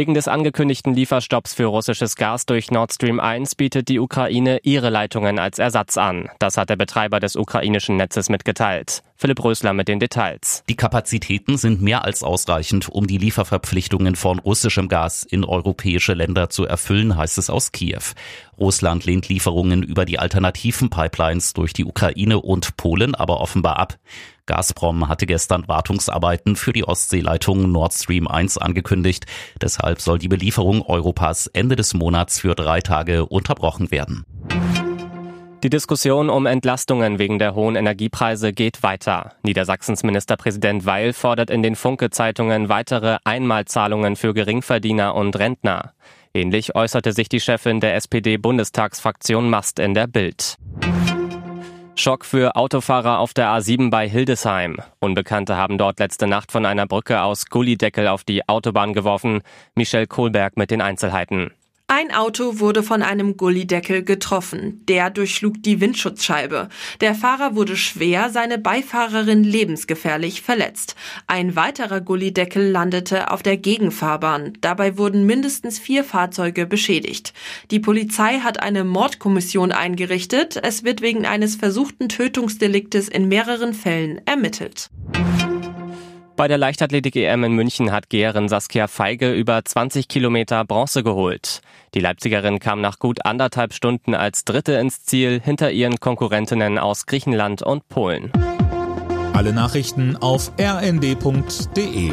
Wegen des angekündigten Lieferstopps für russisches Gas durch Nord Stream 1 bietet die Ukraine ihre Leitungen als Ersatz an. Das hat der Betreiber des ukrainischen Netzes mitgeteilt. Philipp Rösler mit den Details. Die Kapazitäten sind mehr als ausreichend, um die Lieferverpflichtungen von russischem Gas in europäische Länder zu erfüllen, heißt es aus Kiew. Russland lehnt Lieferungen über die alternativen Pipelines durch die Ukraine und Polen aber offenbar ab. Gazprom hatte gestern Wartungsarbeiten für die Ostseeleitung Nord Stream 1 angekündigt. Deshalb soll die Belieferung Europas Ende des Monats für drei Tage unterbrochen werden. Die Diskussion um Entlastungen wegen der hohen Energiepreise geht weiter. Niedersachsens Ministerpräsident Weil fordert in den Funke-Zeitungen weitere Einmalzahlungen für Geringverdiener und Rentner. Ähnlich äußerte sich die Chefin der SPD-Bundestagsfraktion Mast in der Bild. Schock für Autofahrer auf der A7 bei Hildesheim. Unbekannte haben dort letzte Nacht von einer Brücke aus Gullideckel auf die Autobahn geworfen. Michel Kohlberg mit den Einzelheiten. Ein Auto wurde von einem Gullideckel getroffen. Der durchschlug die Windschutzscheibe. Der Fahrer wurde schwer, seine Beifahrerin lebensgefährlich verletzt. Ein weiterer Gullideckel landete auf der Gegenfahrbahn. Dabei wurden mindestens vier Fahrzeuge beschädigt. Die Polizei hat eine Mordkommission eingerichtet. Es wird wegen eines versuchten Tötungsdeliktes in mehreren Fällen ermittelt. Bei der Leichtathletik-EM in München hat Geherin Saskia Feige über 20 Kilometer Bronze geholt. Die Leipzigerin kam nach gut anderthalb Stunden als Dritte ins Ziel hinter ihren Konkurrentinnen aus Griechenland und Polen. Alle Nachrichten auf rnd.de